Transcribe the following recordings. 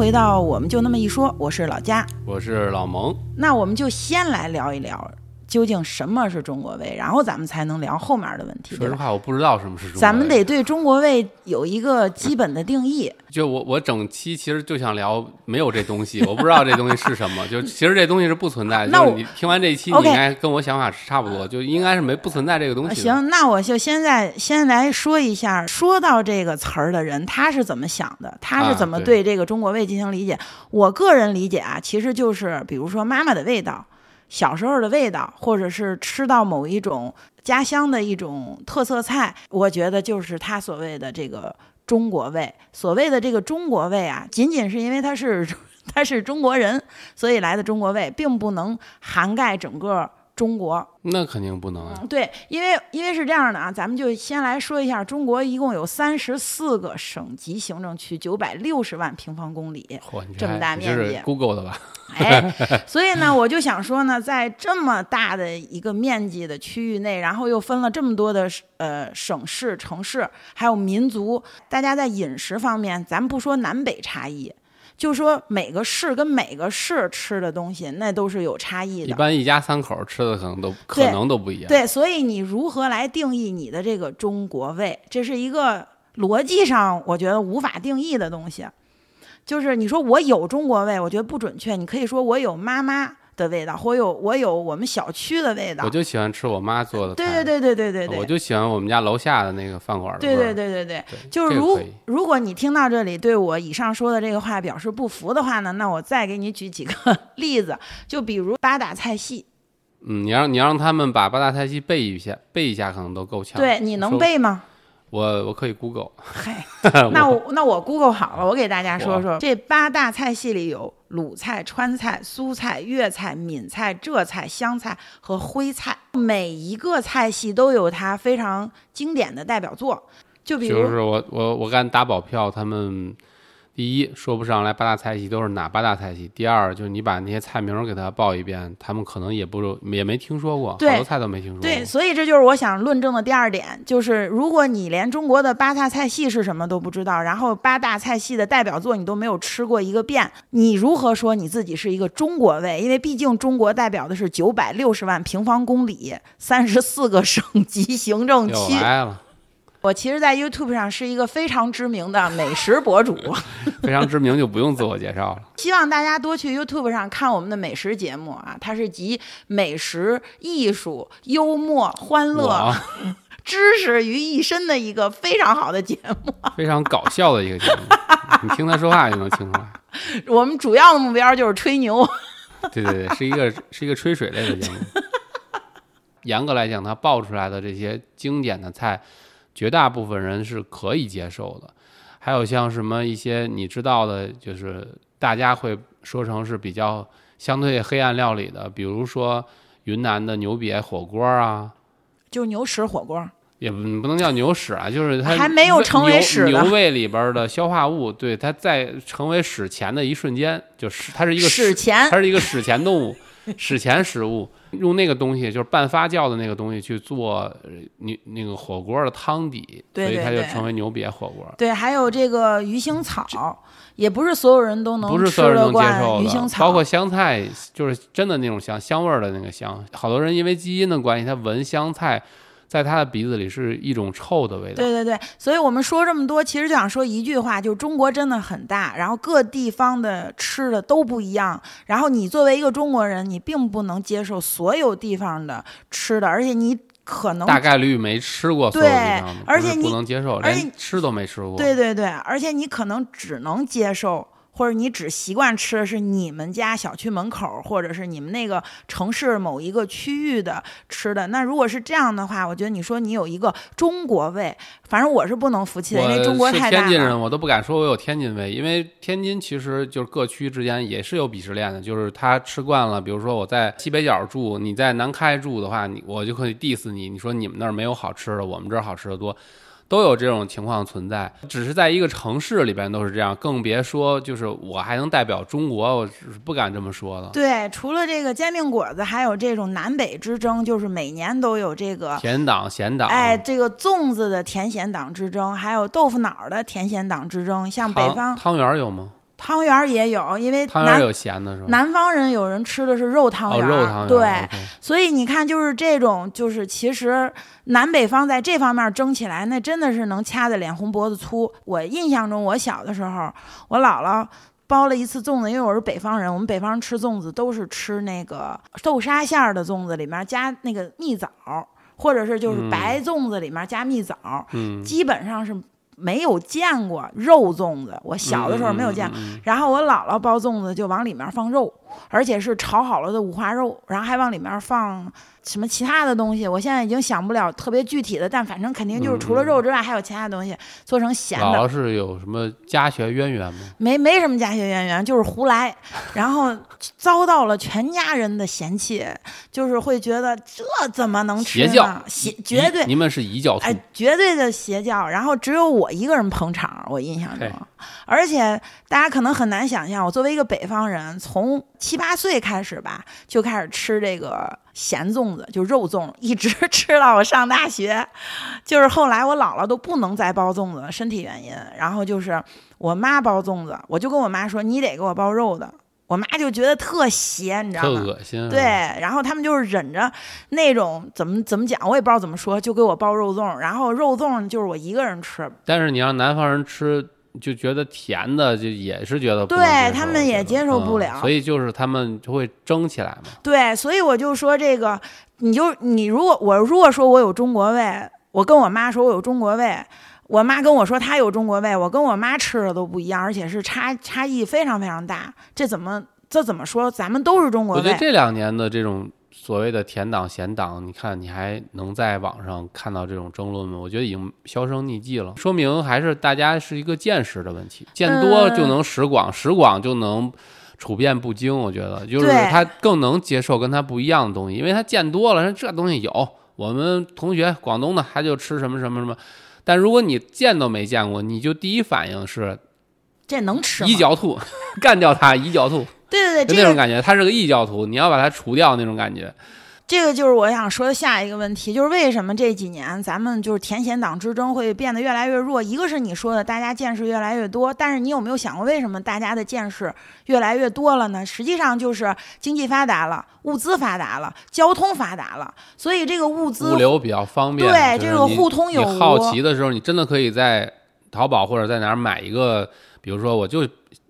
回到我们就那么一说，我是老佳，我是老蒙。那我们就先来聊一聊。究竟什么是中国味？然后咱们才能聊后面的问题。说实话，我不知道什么是中国味。咱们得对中国味有一个基本的定义。就我我整期其实就想聊没有这东西，我不知道这东西是什么。就其实这东西是不存在。那你听完这一期，你应该跟我想法是差不多，就应该是没不存在这个东西。行，那我就现在先来说一下，说到这个词儿的人他是怎么想的，他是怎么对这个中国味进行理解。我个人理解啊，其实就是比如说妈妈的味道。小时候的味道，或者是吃到某一种家乡的一种特色菜，我觉得就是他所谓的这个中国味。所谓的这个中国味啊，仅仅是因为他是 他是中国人，所以来的中国味，并不能涵盖整个。中国那肯定不能啊！对，因为因为是这样的啊，咱们就先来说一下，中国一共有三十四个省级行政区，九百六十万平方公里，这么大面积，Google 的吧？哎，所以呢，我就想说呢，在这么大的一个面积的区域内，然后又分了这么多的呃省市、城市，还有民族，大家在饮食方面，咱们不说南北差异。就说每个市跟每个市吃的东西，那都是有差异的。一般一家三口吃的可能都可能都不一样。对，所以你如何来定义你的这个中国味？这是一个逻辑上我觉得无法定义的东西。就是你说我有中国味，我觉得不准确。你可以说我有妈妈。的味道，我有我有我们小区的味道，我就喜欢吃我妈做的。对对对对对对对，我就喜欢我们家楼下的那个饭馆的对对对对对，就是如如果你听到这里对我以上说的这个话表示不服的话呢，那我再给你举几个 例子，就比如八大菜系。嗯，你让你让他们把八大菜系背一下，背一下可能都够呛。对，你能背吗？我我可以 Google。嗨，那我那我 Google 好了，我给大家说说这八大菜系里有。鲁菜、川菜、苏菜、粤菜、闽菜、浙菜、湘菜和徽菜，每一个菜系都有它非常经典的代表作。就比如，就是我我我敢打保票，他们。第一说不上来八大菜系都是哪八大菜系。第二就是你把那些菜名给他报一遍，他们可能也不也没听说过，好多菜都没听说过。对，所以这就是我想论证的第二点，就是如果你连中国的八大菜系是什么都不知道，然后八大菜系的代表作你都没有吃过一个遍，你如何说你自己是一个中国胃？因为毕竟中国代表的是九百六十万平方公里，三十四个省级行政区。来了。我其实，在 YouTube 上是一个非常知名的美食博主，非常知名就不用自我介绍了。希望大家多去 YouTube 上看我们的美食节目啊，它是集美食、艺术、幽默、欢乐、知识于一身的一个非常好的节目，非常搞笑的一个节目。你听他说话就能听出来。我们主要的目标就是吹牛。对对对，是一个是一个吹水类的节目。严格来讲，他爆出来的这些经典的菜。绝大部分人是可以接受的，还有像什么一些你知道的，就是大家会说成是比较相对黑暗料理的，比如说云南的牛瘪火锅啊，就牛屎火锅，也不不能叫牛屎啊，就是它还没有成为屎牛胃里边的消化物，对它在成为屎前的一瞬间，就是它是一个屎前，它是一个史前动物。史前食物用那个东西，就是半发酵的那个东西去做牛那个火锅的汤底，所以它就成为牛瘪火锅。对，还有这个鱼腥草，也不是所有人都能不是所有人能接受的。包括香菜，就是真的那种香香味儿的那个香，好多人因为基因的关系，他闻香菜。在他的鼻子里是一种臭的味道。对对对，所以我们说这么多，其实就想说一句话，就中国真的很大，然后各地方的吃的都不一样。然后你作为一个中国人，你并不能接受所有地方的吃的，而且你可能大概率没吃过。对，而且你不能接受，连吃都没吃过。对对对，而且你可能只能接受。或者你只习惯吃的是你们家小区门口，或者是你们那个城市某一个区域的吃的。那如果是这样的话，我觉得你说你有一个中国味，反正我是不能服气的，因为中国太大了。天津人，我都不敢说我有天津味，因为天津其实就是各区之间也是有鄙视链的，就是他吃惯了，比如说我在西北角住，你在南开住的话，你我就可以 diss 你，你说你们那儿没有好吃的，我们这儿好吃的多。都有这种情况存在，只是在一个城市里边都是这样，更别说就是我还能代表中国，我是不敢这么说了。对，除了这个煎饼果子，还有这种南北之争，就是每年都有这个甜党咸党，哎，这个粽子的甜咸党之争，还有豆腐脑的甜咸党之争，像北方汤圆有吗？汤圆儿也有，因为南汤圆有咸的是吧？南方人有人吃的是肉汤哦，圆儿，肉汤圆。对所以你看，就是这种，就是其实南北方在这方面争起来，那真的是能掐得脸红脖子粗。我印象中，我小的时候，我姥姥包了一次粽子，因为我是北方人，我们北方人吃粽子都是吃那个豆沙馅儿的粽子，里面加那个蜜枣，或者是就是嗯白粽子里面加蜜枣，嗯，基本上是没有见过肉粽子。我小的时候没有见然后我姥姥包粽子就往里面放肉，而且是炒好了的五花肉，然后还往里面放什么其他的东西，我现在已经想不了特别具体的，但反正肯定就是除了肉之外还有其他东西做成咸的，姥姥是有什么家学渊源吗？没没什么家学渊源，就是胡来，然后遭到了全家人的嫌弃，就是会觉得这怎么能吃邪教呢？邪绝对你们是异教徒哎，绝对的邪教。然后只有我一个人捧场，我印象中嘿，而且大家可能很难想象，我作为一个北方人，从七八岁开始吧，就开始吃这个咸粽子，就肉粽，一直吃到我上大学。就是后来我姥姥都不能再包粽子了，身体原因。然后就是我妈包粽子，我就跟我妈说，你得给我包肉的。我妈就觉得特咸，你知道特吗？恶心。对，，然后他们就是忍着那种怎么怎么讲，我也不知道怎么说，就给我包肉粽，然后肉粽就是我一个人吃，但是你让南方人吃，就觉得甜的，就也是觉得不对他们也接受不嗯了所以就是他们就会争起来嘛。对，所以我就说这个，你就你如果我如果说我有中国胃，我跟我妈说我有中国胃，我妈跟我说她有中国胃，我跟我妈吃的都不一样，而且是差差异非常非常大，这怎么这怎么说？咱们都是中国胃我觉得，这两年的这种所谓的甜党、咸党，你看你还能在网上看到这种争论吗？我觉得已经销声匿迹了，说明还是大家是一个见识的问题，见多就能识广，识广就能。处变不惊，我觉得就是他更能接受跟他不一样的东西，因为他见多了，说这东西有，我们同学广东的他就吃什么什么什么，但如果你见都没见过，你就第一反应是这能吃吗？异教徒，干掉他异教徒，对对对，就那种感觉，他是个异教徒，你要把他除掉那种感觉。这个就是我想说的下一个问题，就是为什么这几年咱们就是田贤党之争会变得越来越弱？一个是你说的，大家见识越来越多，但是你有没有想过，为什么大家的见识越来越多了呢？实际上就是经济发达了，物资发达了，交通发达了，所以这个物资物流比较方便，对这个互通有你好奇的时候，你真的可以在淘宝或者在哪儿买一个，比如说我就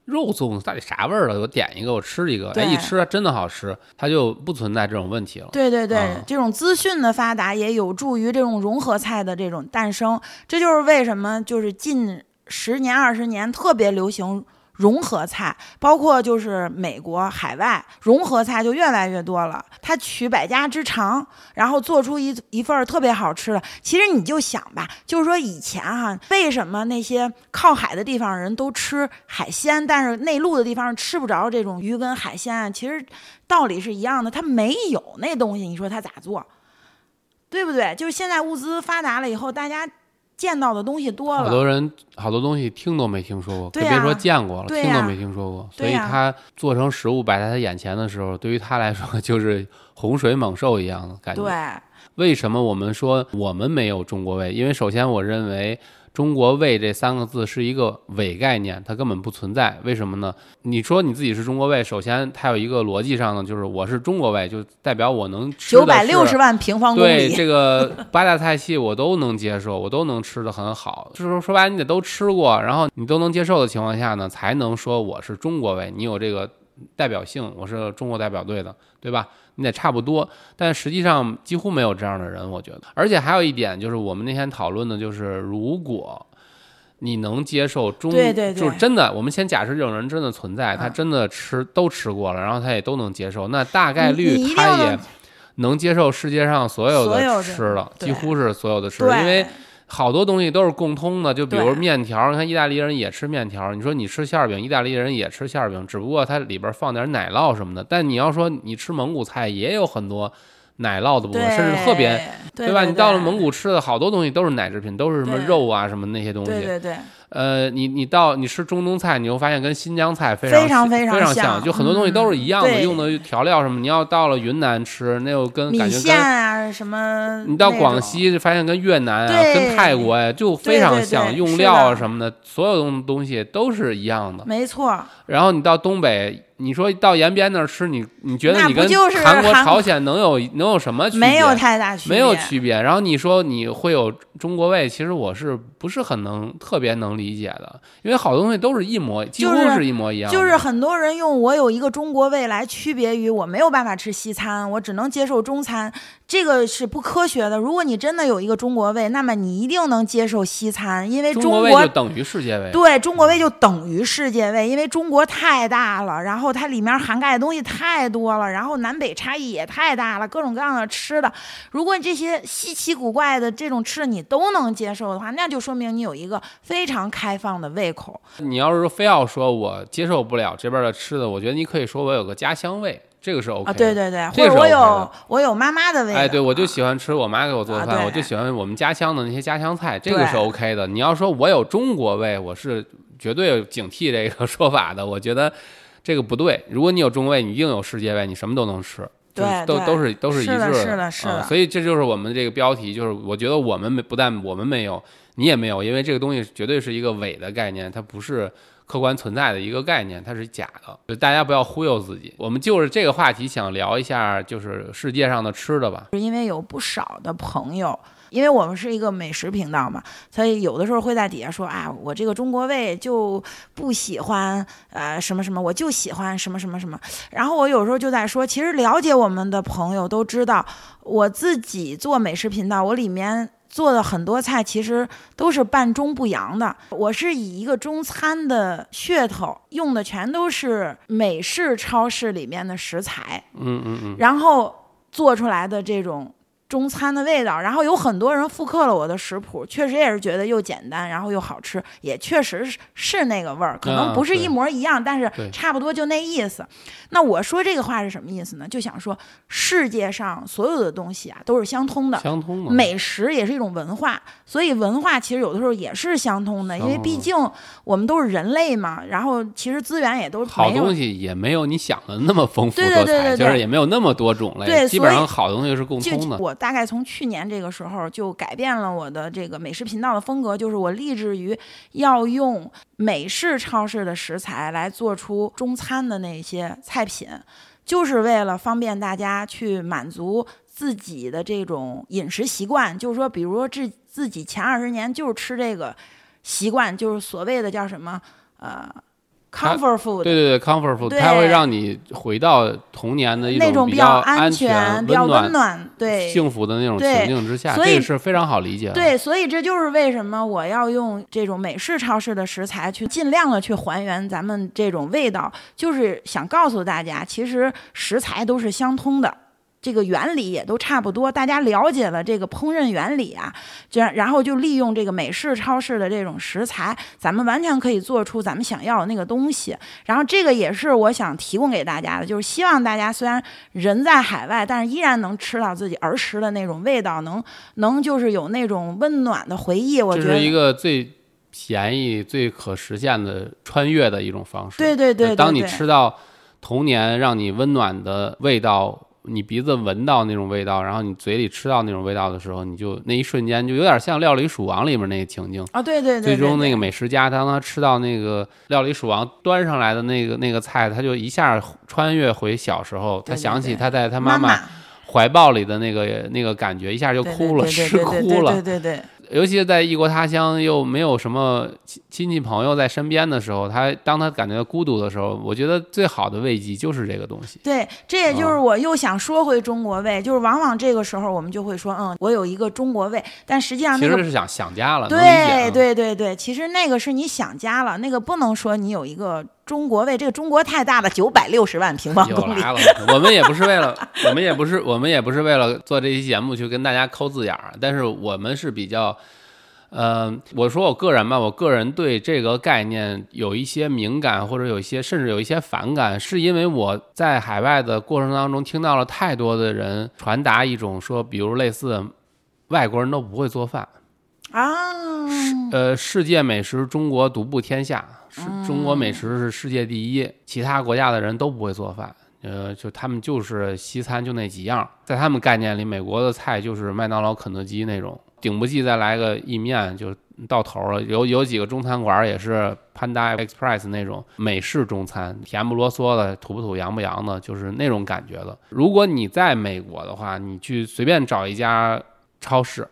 肉粽子到底啥味儿的，我点一个我吃一个，哎，一吃真的好吃，它就不存在这种问题了。对对对，啊这种资讯的发达也有助于这种融合菜的这种诞生。这就是为什么就是近十年二十年特别流行融合菜，包括就是美国海外融合菜就越来越多了。它取百家之长，然后做出一一份儿特别好吃的。其实你就想吧，就是说以前哈、为什么那些靠海的地方人都吃海鲜，但是内陆的地方吃不着这种鱼跟海鲜？其实道理是一样的，它没有那东西，你说它咋做？对不对？就是现在物资发达了以后，大家见到的东西多了，好多人好多东西听都没听说过，别说见过了，听都没听说过。所以他做成食物摆在他眼前的时候，对于他来说就是洪水猛兽一样的感觉。对为什么我们说我们没有中国味？因为首先我认为“中国胃”这三个字是一个伪概念，它根本不存在。为什么呢？你说你自己是中国胃，首先它有一个逻辑上呢，就是我是中国胃，就代表我能吃九百六十万平方公里，对这个八大菜系我都能接受，我都能吃的很好。就是说说白了，你得都吃过，然后你都能接受的情况下呢，才能说我是中国胃，你有这个代表性，我是中国代表队的，对吧？你得差不多，但实际上几乎没有这样的人，我觉得。而且还有一点就是，我们那天讨论的就是，如果你能接受中，对对对就是真的，我们先假设这种人真的存在，他嗯。真的吃都吃过了，然后他也都能接受，那大概率他也能接受世界上所有的的吃了，几乎是所有的吃的，因为好多东西都是共通的，就比如面条，你看意大利人也吃面条，你说你吃馅儿饼，意大利人也吃馅儿饼，只不过它里边放点奶酪什么的。但你要说你吃蒙古菜，也有很多奶酪的部分，甚至特别，对吧？你到了蒙古吃的好多东西都是奶制品，都是什么肉啊什么那些东西。对对对。呃，你你到你吃中东菜，你会发现跟新疆菜非常非常非常像，就很多东西都是一样的，用的调料什么。你要到了云南吃，那又跟感觉跟啊什么。你到广西发现跟越南啊、跟泰国呀就非常像，用料啊什么的，所有东东西都是一样的。没错。然后你到东北。你说到延边那儿吃，你你觉得你跟韩国、朝鲜能有能有什么区别？没有太大区别，没有区别。然后你说你会有中国味，其实我是不是很能特别能理解的？因为好多东西都是一模，几乎是一模一样。就是很多人用我有一个中国味来区别于我没有办法吃西餐，我只能接受中餐。这个是不科学的。如果你真的有一个中国胃，那么你一定能接受西餐，因为中国就等于世界胃。对，中国胃就等于世界胃，因为中国太大了，然后它里面涵盖的东西太多了，然后南北差异也太大了，各种各样的吃的。如果这些稀奇古怪的这种吃的你都能接受的话，那就说明你有一个非常开放的胃口。你要是非要说我接受不了这边的吃的，我觉得你可以说我有个家乡味。这个是 OK 啊，对对对，或者我有我有妈妈的味道，哎，对我就喜欢吃我妈给我做的饭，我就喜欢我们家乡的那些家乡菜，这个是 OK 的。你要说我有中国味，我是绝对警惕这个说法的，我觉得这个不对。如果你有中国味，你一定有世界杯，你什么都能吃，对，都都是都是一致的，是的，是的。所以这就是我们这个标题，就是我觉得我们没不但我们没有，你也没有，因为这个东西绝对是一个伪的概念，它不是。客观存在的一个概念，它是假的，就大家不要忽悠自己。我们就是这个话题，想聊一下，就是世界上的吃的吧。是因为有不少的朋友，因为我们是一个美食频道嘛，所以有的时候会在底下说啊，我这个中国胃就不喜欢呃什么什么，我就喜欢什么什么什么。然后我有时候就在说，其实了解我们的朋友都知道，我自己做美食频道，我里面。做的很多菜其实都是半中不洋的。我是以一个中餐的噱头，用的全都是美式超市里面的食材，嗯嗯嗯，然后做出来的这种。中餐的味道，然后有很多人复刻了我的食谱，确实也是觉得又简单，然后又好吃，也确实是是那个味儿，可能不是一模一样，但是差不多就那意思。那我说这个话是什么意思呢？就想说世界上所有的东西啊都是相通的，相通的。美食也是一种文化，所以文化其实有的时候也是相通的，因为毕竟我们都是人类嘛。然后其实资源也都好东西也没有你想的那么丰富多彩，就是也没有那么多种类。对，基本上好东西是共通的。我。大概从去年这个时候就改变了我的这个美食频道的风格，就是我立志于要用美式超市的食材来做出中餐的那些菜品，就是为了方便大家去满足自己的这种饮食习惯。就是说，比如说自自己前二十年就是吃这个习惯，就是所谓的叫什么呃。Comfort food，对对对，comfort food，它会让你回到童年的一种比较安全、比较温暖、对幸福的那种情境之下，这是非常好理解的。对，所以这就是为什么我要用这种美式超市的食材去尽量的去还原咱们这种味道，就是想告诉大家，其实食材都是相通的。这个原理也都差不多，大家了解了这个烹饪原理啊，就然后就利用这个美式超市的这种食材，咱们完全可以做出咱们想要的那个东西。然后这个也是我想提供给大家的，就是希望大家虽然人在海外，但是依然能吃到自己儿时的那种味道，能能就是有那种温暖的回忆。我觉得这是一个最便宜、最可实现的穿越的一种方式。对对对，当你吃到童年让你温暖的味道。你鼻子闻到那种味道，然后你嘴里吃到那种味道的时候，你就那一瞬间就有点像《料理鼠王》里面那个情境啊！对对对，最终那个美食家当他吃到那个《料理鼠王》端上来的那个那个菜，他就一下穿越回小时候，他想起他在他妈妈怀抱里的那个那个感觉，一下就哭了，吃哭了，对对对。尤其是在异国他乡，又没有什么亲亲戚朋友在身边的时候，他当他感觉到孤独的时候，我觉得最好的慰藉就是这个东西。对，这也就是我又想说回中国味，就是往往这个时候我们就会说，嗯，我有一个中国味，但实际上其实是想想家了。对对对对，其实那个是你想家了，那个不能说你有一个。中国为这个中国太大了，九百六十万平方公里。来了，我们也不是为了，我们也不是，我们也不是为了做这期节目去跟大家抠字眼儿，但是我们是比较，呃，我说我个人吧，我个人对这个概念有一些敏感，或者有一些甚至有一些反感，是因为我在海外的过程当中听到了太多的人传达一种说，比如类似外国人都不会做饭啊，呃，世界美食中国独步天下，是中国美食是世界第一，其他国家的人都不会做饭。呃，就他们就是西餐就那几样，在他们概念里，美国的菜就是麦当劳、肯德基那种。顶不济再来个意面就到头了。有有几个中餐馆也是 Panda Express 那种美式中餐，甜不啰嗦的，土不土洋不洋的，就是那种感觉的。如果你在美国的话，你去随便找一家超市，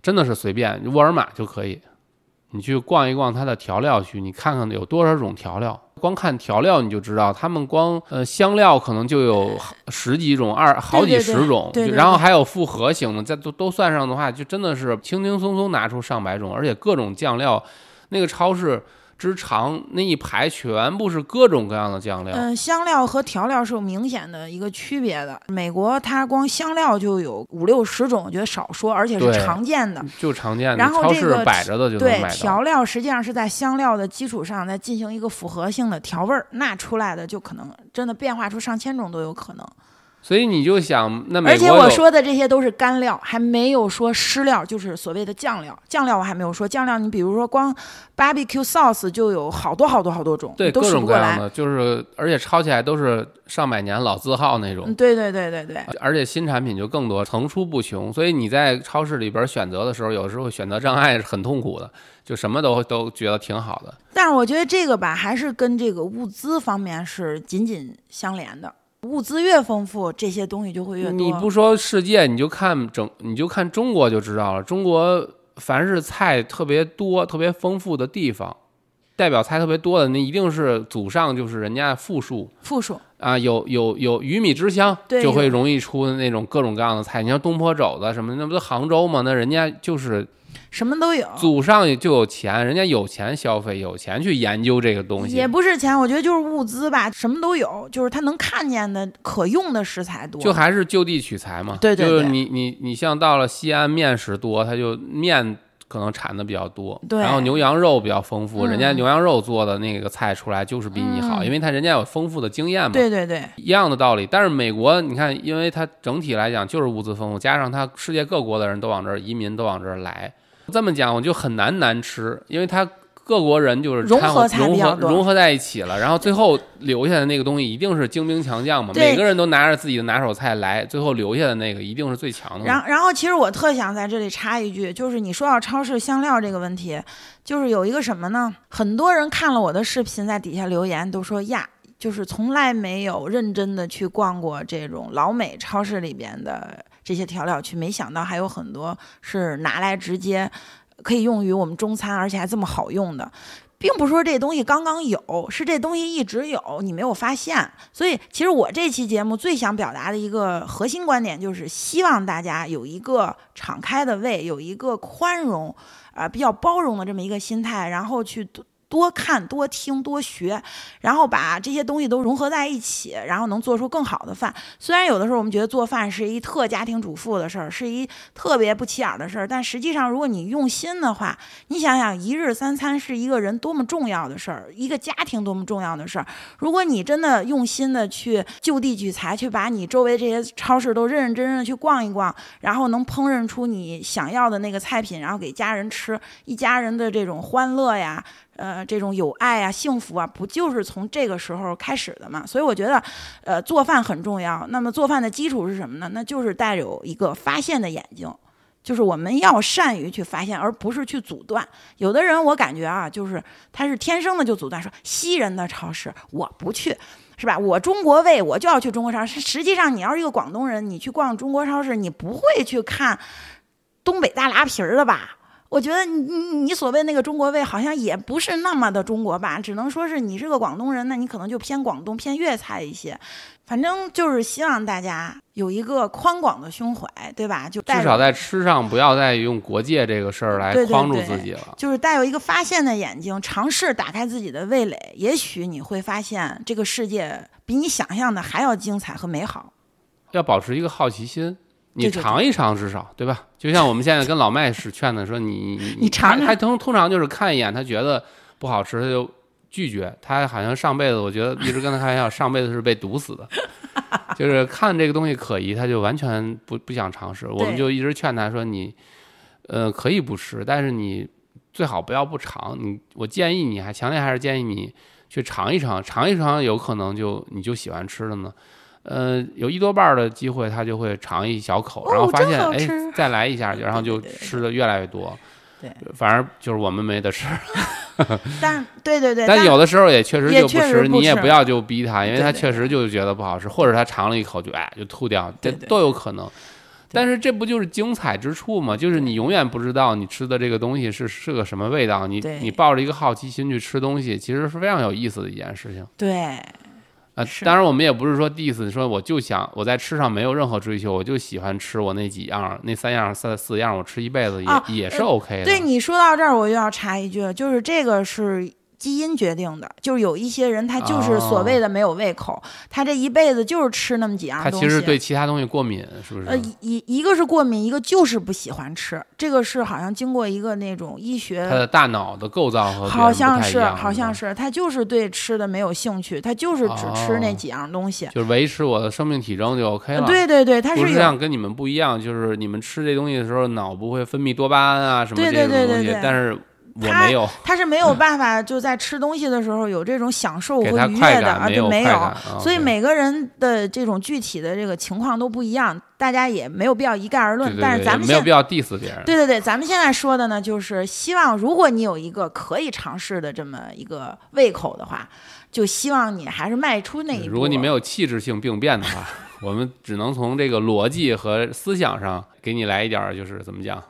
真的是随便沃尔玛就可以，你去逛一逛它的调料区，你看看有多少种调料。光看调料你就知道，他们光呃香料可能就有十几种，二好几十种，然后还有复合型的，再都都算上的话，就真的是轻轻松松拿出上百种，而且各种酱料，那个超市。之长那一排全部是各种各样的酱料。嗯，香料和调料是有明显的一个区别的。美国它光香料就有五六十种，我觉得少说，而且是常见的，就常见的。然后超市摆着的就对调料实际上是在香料的基础上再进行一个复合性的调味儿，那出来的就可能真的变化出上千种都有可能。所以你就想，那而且我说的这些都是干料，还没有说湿料，就是所谓的酱料。酱料我还没有说，酱料你比如说光 barbecue sauce 就有好多好多好多种，对，都数不过来。就是而且抄起来都是上百年老字号那种。对对对对对。而且新产品就更多，层出不穷。所以你在超市里边选择的时候，有时候选择障碍是很痛苦的，就什么都都觉得挺好的。但是我觉得这个吧，还是跟这个物资方面是紧紧相连的。物资越丰富，这些东西就会越多。你不说世界，你就看整，你就看中国就知道了。中国凡是菜特别多、特别丰富的地方，代表菜特别多的，那一定是祖上就是人家富庶。富庶啊，有有有鱼米之乡，就会容易出那种各种各样的菜。你像东坡肘子什么，那不都杭州吗？那人家就是。什么都有，祖上就有钱，人家有钱消费，有钱去研究这个东西。也不是钱，我觉得就是物资吧，什么都有，就是他能看见的可用的食材多。就还是就地取材嘛。对对对。就是你你你像到了西安，面食多，他就面可能产的比较多。对。然后牛羊肉比较丰富，人家牛羊肉做的那个菜出来就是比你好，因为他人家有丰富的经验嘛。对对对。一样的道理，但是美国你看，因为它整体来讲就是物资丰富，加上它世界各国的人都往这儿移民，都往这儿来。这么讲我就很难难吃，因为它各国人就是融合融合融合在一起了，然后最后留下的那个东西一定是精兵强将嘛，每个人都拿着自己的拿手菜来，最后留下的那个一定是最强的。然然后其实我特想在这里插一句，就是你说到超市香料这个问题，就是有一个什么呢？很多人看了我的视频，在底下留言都说呀，就是从来没有认真的去逛过这种老美超市里边的。这些调料区，没想到还有很多是拿来直接可以用于我们中餐，而且还这么好用的，并不是说这东西刚刚有，是这东西一直有，你没有发现。所以，其实我这期节目最想表达的一个核心观点，就是希望大家有一个敞开的胃，有一个宽容啊，比较包容的这么一个心态，然后去。多看多听多学，然后把这些东西都融合在一起，然后能做出更好的饭。虽然有的时候我们觉得做饭是一特家庭主妇的事儿，是一特别不起眼的事儿，但实际上如果你用心的话，你想想一日三餐是一个人多么重要的事儿，一个家庭多么重要的事儿。如果你真的用心的去就地取材，去把你周围这些超市都认认真真的去逛一逛，然后能烹饪出你想要的那个菜品，然后给家人吃，一家人的这种欢乐呀。呃，这种有爱啊、幸福啊，不就是从这个时候开始的嘛？所以我觉得，呃，做饭很重要。那么做饭的基础是什么呢？那就是带有一个发现的眼睛，就是我们要善于去发现，而不是去阻断。有的人我感觉啊，就是他是天生的就阻断，说西人的超市我不去，是吧？我中国胃我就要去中国超市。实际上，你要是一个广东人，你去逛中国超市，你不会去看东北大拉皮儿的吧？我觉得你你你所谓那个中国味好像也不是那么的中国吧，只能说是你是个广东人，那你可能就偏广东偏粤菜一些。反正就是希望大家有一个宽广的胸怀，对吧？就至少在吃上不要再用国界这个事儿来框住自己了。就是带有一个发现的眼睛，尝试打开自己的味蕾，也许你会发现这个世界比你想象的还要精彩和美好。要保持一个好奇心。你尝一尝至少对吧？就像我们现在跟老麦是劝的，说你你 尝，他通通常就是看一眼，他觉得不好吃，他就拒绝。他好像上辈子，我觉得一直跟他开玩笑，上辈子是被毒死的，就是看这个东西可疑，他就完全不不想尝试。我们就一直劝他说你，呃，可以不吃，但是你最好不要不尝。你我建议你还强烈还是建议你去尝一尝，尝一尝，有可能就你就喜欢吃了呢。呃，有一多半的机会，他就会尝一小口，然后发现哎，再来一下，然后就吃的越来越多。对，反而就是我们没得吃。但对对对，但有的时候也确实就不吃，你也不要就逼他，因为他确实就觉得不好吃，或者他尝了一口就哎就吐掉，这都有可能。但是这不就是精彩之处吗？就是你永远不知道你吃的这个东西是是个什么味道，你你抱着一个好奇心去吃东西，其实是非常有意思的一件事情。对。啊，当然我们也不是说 diss，说我就想我在吃上没有任何追求，我就喜欢吃我那几样，那三样、三四样，我吃一辈子也也是 OK 的。对你说到这儿，我又要插一句，就是这个是。基因决定的，就是有一些人他就是所谓的没有胃口，他这一辈子就是吃那么几样东西。他其实对其他东西过敏，是不是？呃，一一个是过敏，一个就是不喜欢吃。这个是好像经过一个那种医学，他的大脑的构造和好像是好像是他就是对吃的没有兴趣，他就是只吃那几样东西，就是维持我的生命体征就 OK 了。对对对，他是像跟你们不一样，就是你们吃这东西的时候脑不会分泌多巴胺啊什么这种东西，但是。他他是没有办法就在吃东西的时候有这种享受和愉悦的啊，就没有，所以每个人的这种具体的这个情况都不一样，大家也没有必要一概而论。但是咱们没有必要 diss 别人。对对对，咱们现在说的呢，就是希望如果你有一个可以尝试的这么一个胃口的话，就希望你还是迈出那一步。如果你没有器质性病变的话，我们只能从这个逻辑和思想上给你来一点，就是怎么讲。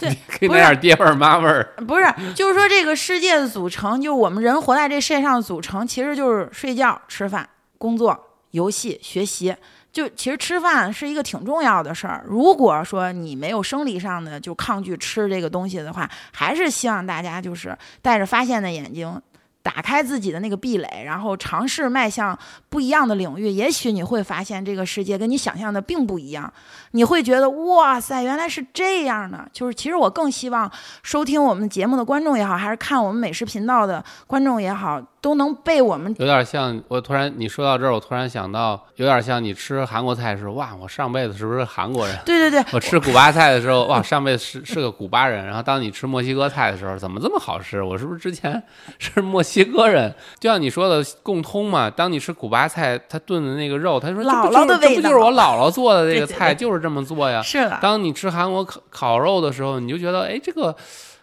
对，可以来点爹味儿妈味儿。不是，就是说这个世界的组成，就我们人活在这世界上的组成，其实就是睡觉、吃饭、工作、游戏、学习。就其实吃饭是一个挺重要的事儿。如果说你没有生理上的就抗拒吃这个东西的话，还是希望大家就是带着发现的眼睛。打开自己的那个壁垒，然后尝试迈向不一样的领域，也许你会发现这个世界跟你想象的并不一样。你会觉得哇塞，原来是这样的。就是其实我更希望收听我们节目的观众也好，还是看我们美食频道的观众也好。都能被我们有点像我突然你说到这儿，我突然想到有点像你吃韩国菜时，哇，我上辈子是不是韩国人？对对对，我吃古巴菜的时候，哇，上辈子是是个古巴人。然后当你吃墨西哥菜的时候，怎么这么好吃？我是不是之前是墨西哥人？就像你说的共通嘛。当你吃古巴菜，他炖的那个肉，他说姥姥的味道，这不就是我姥姥做的这个菜，就是这么做呀？是的。当你吃韩国烤烤肉的时候，你就觉得，哎，这个。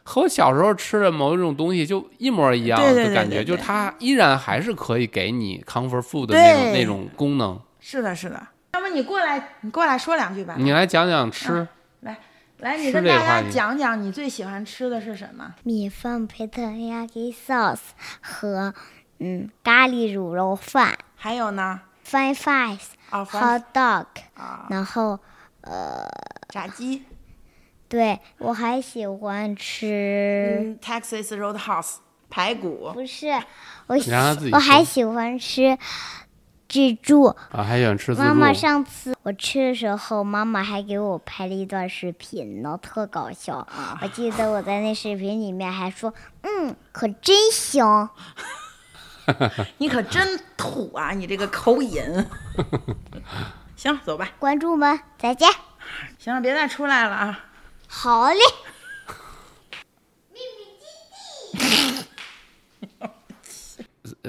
和我小时候吃的某一种东西就一模一样的感觉，就是它依然还是可以给你 comfort food 的那种那种功能。是的，是的。要不你过来，你过来说两句吧。你来讲讲吃。来，来，你跟大家讲讲你最喜欢吃的是什么？米饭配特亚给 sauce 和嗯咖喱卤肉饭。还有呢？French fries，hot dog，然后呃炸鸡。对，我还喜欢吃 Texas Roadhouse 排骨。不是，我我还喜欢吃自助。啊，还喜欢吃自助。妈妈上次我吃的时候，妈妈还给我拍了一段视频呢，特搞笑。我记得我在那视频里面还说：“嗯，可真香。”你可真土啊！你这个口音。行，走吧。观众们再见。行了，别再出来了啊。好嘞，秘密基地。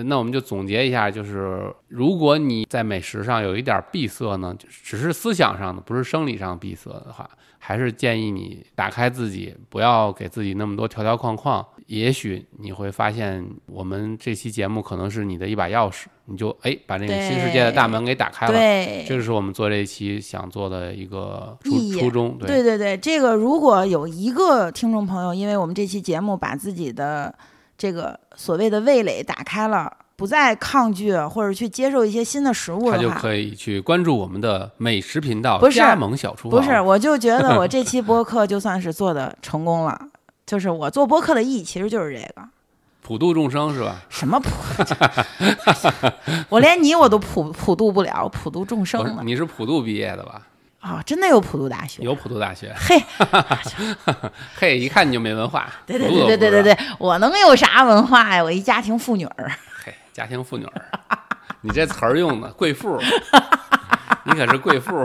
那我们就总结一下，就是如果你在美食上有一点闭塞呢，只是思想上的，不是生理上闭塞的话。还是建议你打开自己，不要给自己那么多条条框框。也许你会发现，我们这期节目可能是你的一把钥匙，你就哎把那个新世界的大门给打开了。对，这是我们做这一期想做的一个初初衷。对对对，这个如果有一个听众朋友，因为我们这期节目把自己的这个所谓的味蕾打开了。不再抗拒或者去接受一些新的食物的话，他就可以去关注我们的美食频道，不是加盟小厨房。不是，我就觉得我这 期播客就算是做的成功了。就是我做播客的意义其实就是这个，普度众生是吧？什么普？我连你我都普普度不了，普度众生你是普度毕业的吧？哦，真的有普渡大学？有普渡大学。嘿，嘿，一看你就没文化。对对对对对对对，我能有啥文化呀？我一家庭妇女儿。嘿，家庭妇女儿，你这词儿用的贵妇，你可是贵妇。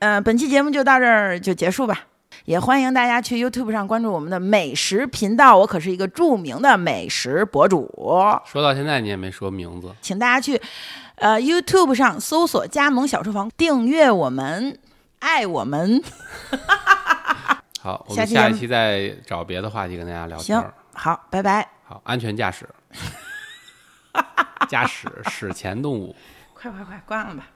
嗯，本期节目就到这儿就结束吧。也欢迎大家去 YouTube 上关注我们的美食频道，我可是一个著名的美食博主。说到现在你也没说名字，请大家去呃 YouTube 上搜索“加盟小厨房”，订阅我们，爱我们。好，我们下一期再找别的话题跟大家聊天。行，好，拜拜。好，安全驾驶，驾驶史前动物。快快快，关了吧。